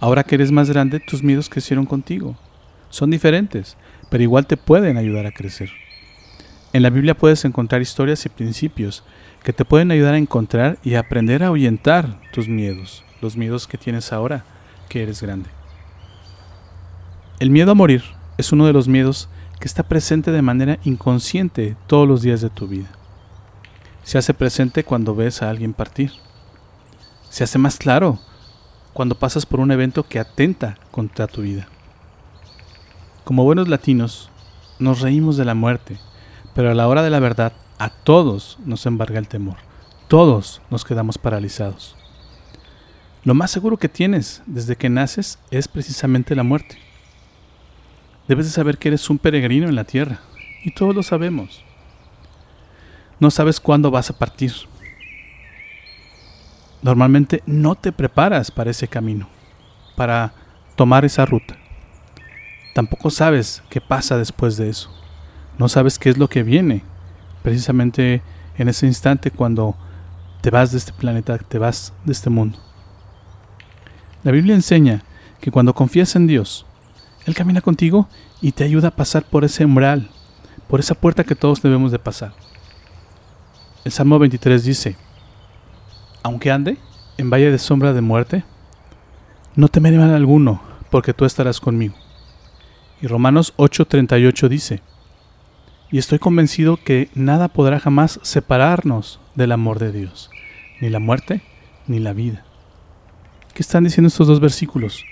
Ahora que eres más grande, tus miedos crecieron contigo. Son diferentes, pero igual te pueden ayudar a crecer. En la Biblia puedes encontrar historias y principios que te pueden ayudar a encontrar y aprender a ahuyentar tus miedos, los miedos que tienes ahora que eres grande. El miedo a morir es uno de los miedos que está presente de manera inconsciente todos los días de tu vida. Se hace presente cuando ves a alguien partir. Se hace más claro cuando pasas por un evento que atenta contra tu vida. Como buenos latinos, nos reímos de la muerte, pero a la hora de la verdad, a todos nos embarga el temor. Todos nos quedamos paralizados. Lo más seguro que tienes desde que naces es precisamente la muerte. Debes de saber que eres un peregrino en la tierra, y todos lo sabemos. No sabes cuándo vas a partir. Normalmente no te preparas para ese camino, para tomar esa ruta. Tampoco sabes qué pasa después de eso. No sabes qué es lo que viene, precisamente en ese instante cuando te vas de este planeta, te vas de este mundo. La Biblia enseña que cuando confías en Dios, Él camina contigo y te ayuda a pasar por ese umbral, por esa puerta que todos debemos de pasar. El Salmo 23 dice, aunque ande en valle de sombra de muerte, no temeré mal alguno, porque tú estarás conmigo. Y Romanos 8:38 dice, y estoy convencido que nada podrá jamás separarnos del amor de Dios, ni la muerte, ni la vida ¿Qué están diciendo estos dos versículos?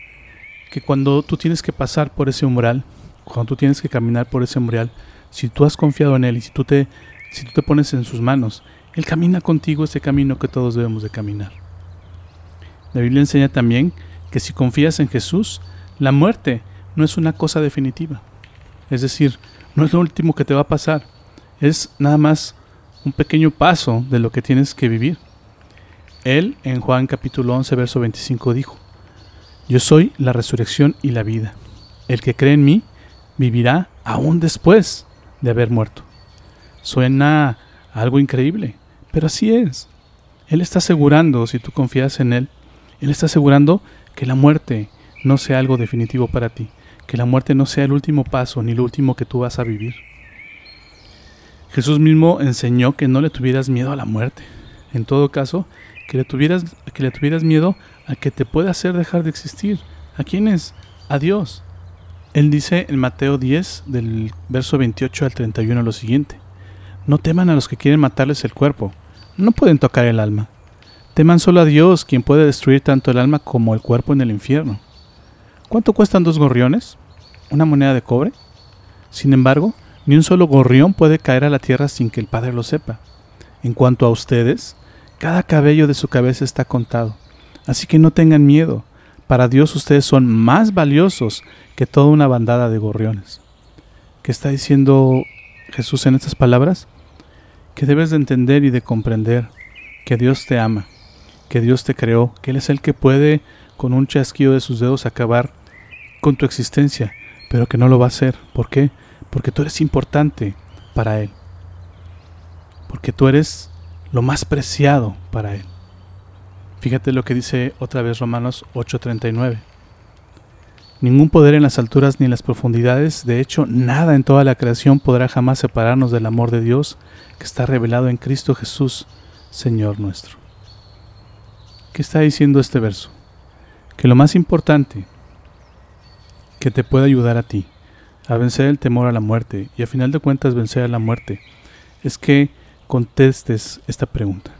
Que cuando tú tienes que pasar por ese umbral, cuando tú tienes que caminar por ese umbral, si tú has confiado en Él y si tú te, si tú te pones en sus manos, Él camina contigo ese camino que todos debemos de caminar. La Biblia enseña también que si confías en Jesús, la muerte no es una cosa definitiva. Es decir, no es lo último que te va a pasar. Es nada más un pequeño paso de lo que tienes que vivir. Él en Juan capítulo 11, verso 25 dijo, Yo soy la resurrección y la vida. El que cree en mí vivirá aún después de haber muerto. Suena algo increíble, pero así es. Él está asegurando, si tú confías en Él, Él está asegurando que la muerte no sea algo definitivo para ti, que la muerte no sea el último paso ni lo último que tú vas a vivir. Jesús mismo enseñó que no le tuvieras miedo a la muerte. En todo caso, que le tuvieras, que le tuvieras miedo a que te pueda hacer dejar de existir. ¿A quién es? A Dios. Él dice en Mateo 10, del verso 28 al 31 lo siguiente. No teman a los que quieren matarles el cuerpo, no pueden tocar el alma. Teman solo a Dios, quien puede destruir tanto el alma como el cuerpo en el infierno. ¿Cuánto cuestan dos gorriones? ¿Una moneda de cobre? Sin embargo, ni un solo gorrión puede caer a la tierra sin que el Padre lo sepa. En cuanto a ustedes, cada cabello de su cabeza está contado. Así que no tengan miedo. Para Dios ustedes son más valiosos que toda una bandada de gorriones. ¿Qué está diciendo Jesús en estas palabras? Que debes de entender y de comprender que Dios te ama, que Dios te creó, que Él es el que puede con un chasquido de sus dedos acabar con tu existencia, pero que no lo va a hacer. ¿Por qué? Porque tú eres importante para Él. Porque tú eres lo más preciado para Él. Fíjate lo que dice otra vez Romanos 8:39. Ningún poder en las alturas ni en las profundidades, de hecho nada en toda la creación podrá jamás separarnos del amor de Dios que está revelado en Cristo Jesús, Señor nuestro. ¿Qué está diciendo este verso? Que lo más importante que te puede ayudar a ti a vencer el temor a la muerte y a final de cuentas vencer a la muerte es que contestes esta pregunta.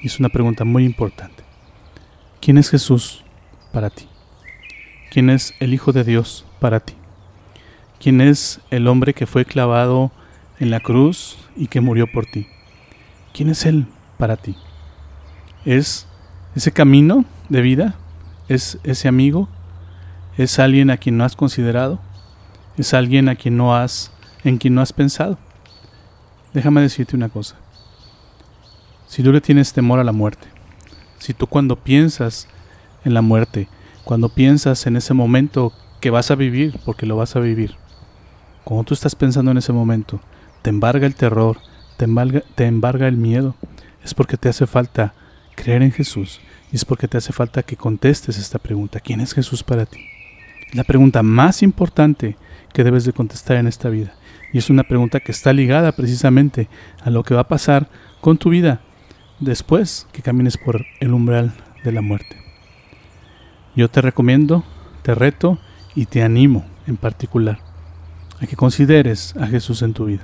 Y es una pregunta muy importante. ¿Quién es Jesús para ti? ¿Quién es el Hijo de Dios para ti? ¿Quién es el hombre que fue clavado en la cruz y que murió por ti? ¿Quién es Él para ti? ¿Es ese camino de vida? ¿Es ese amigo? ¿Es alguien a quien no has considerado? ¿Es alguien a quien no has en quien no has pensado? Déjame decirte una cosa. Si tú le tienes temor a la muerte, si tú cuando piensas en la muerte, cuando piensas en ese momento que vas a vivir, porque lo vas a vivir, cuando tú estás pensando en ese momento, te embarga el terror, te embarga, te embarga el miedo, es porque te hace falta creer en Jesús y es porque te hace falta que contestes esta pregunta, ¿quién es Jesús para ti? La pregunta más importante que debes de contestar en esta vida. Y es una pregunta que está ligada precisamente a lo que va a pasar con tu vida después que camines por el umbral de la muerte. Yo te recomiendo, te reto y te animo en particular a que consideres a Jesús en tu vida.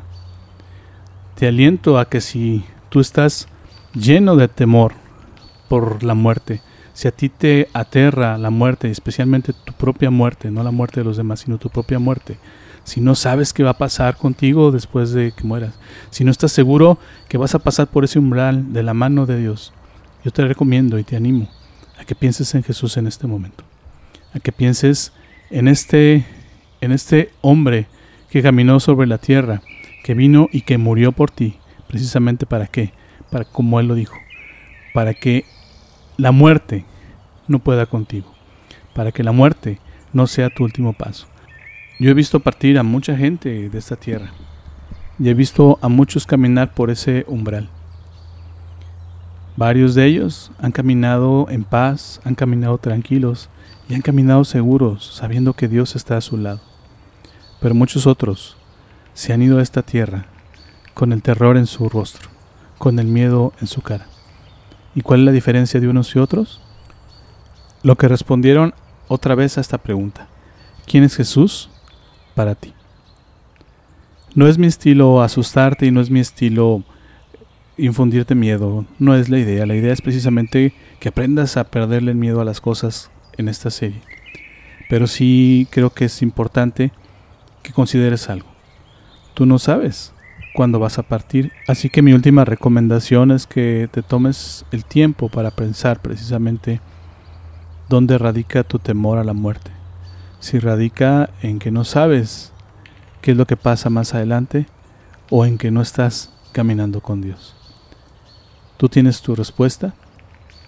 Te aliento a que si tú estás lleno de temor por la muerte, si a ti te aterra la muerte, especialmente tu propia muerte, no la muerte de los demás, sino tu propia muerte, si no sabes qué va a pasar contigo después de que mueras, si no estás seguro que vas a pasar por ese umbral de la mano de Dios, yo te recomiendo y te animo a que pienses en Jesús en este momento, a que pienses en este, en este hombre que caminó sobre la tierra, que vino y que murió por ti, precisamente para qué, para como él lo dijo, para que la muerte no pueda contigo, para que la muerte no sea tu último paso. Yo he visto partir a mucha gente de esta tierra y he visto a muchos caminar por ese umbral. Varios de ellos han caminado en paz, han caminado tranquilos y han caminado seguros, sabiendo que Dios está a su lado. Pero muchos otros se han ido a esta tierra con el terror en su rostro, con el miedo en su cara. ¿Y cuál es la diferencia de unos y otros? Lo que respondieron otra vez a esta pregunta. ¿Quién es Jesús para ti? No es mi estilo asustarte y no es mi estilo infundirte miedo. No es la idea. La idea es precisamente que aprendas a perderle el miedo a las cosas en esta serie. Pero sí creo que es importante que consideres algo. Tú no sabes cuándo vas a partir, así que mi última recomendación es que te tomes el tiempo para pensar precisamente dónde radica tu temor a la muerte. Si radica en que no sabes qué es lo que pasa más adelante o en que no estás caminando con Dios. Tú tienes tu respuesta,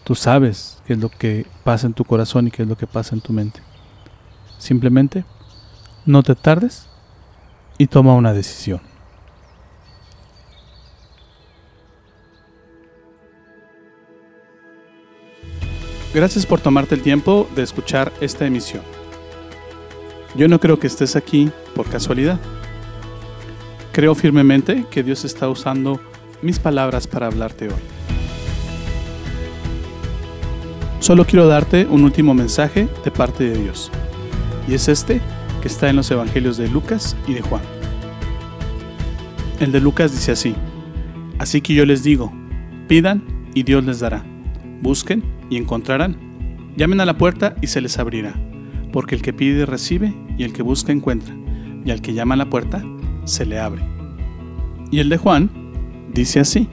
tú sabes qué es lo que pasa en tu corazón y qué es lo que pasa en tu mente. Simplemente no te tardes y toma una decisión. Gracias por tomarte el tiempo de escuchar esta emisión. Yo no creo que estés aquí por casualidad. Creo firmemente que Dios está usando mis palabras para hablarte hoy. Solo quiero darte un último mensaje de parte de Dios. Y es este que está en los Evangelios de Lucas y de Juan. El de Lucas dice así, Así que yo les digo, pidan y Dios les dará, busquen y encontrarán, llamen a la puerta y se les abrirá, porque el que pide recibe y el que busca encuentra, y al que llama a la puerta se le abre. Y el de Juan dice así,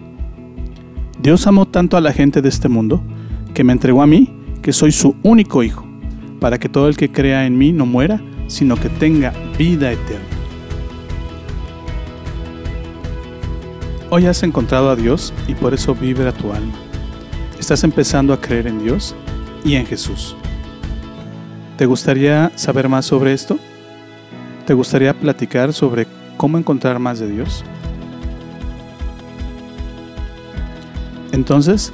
Dios amó tanto a la gente de este mundo, que me entregó a mí, que soy su único hijo, para que todo el que crea en mí no muera, sino que tenga vida eterna. Hoy has encontrado a Dios y por eso vibra tu alma. Estás empezando a creer en Dios y en Jesús. ¿Te gustaría saber más sobre esto? ¿Te gustaría platicar sobre cómo encontrar más de Dios? Entonces,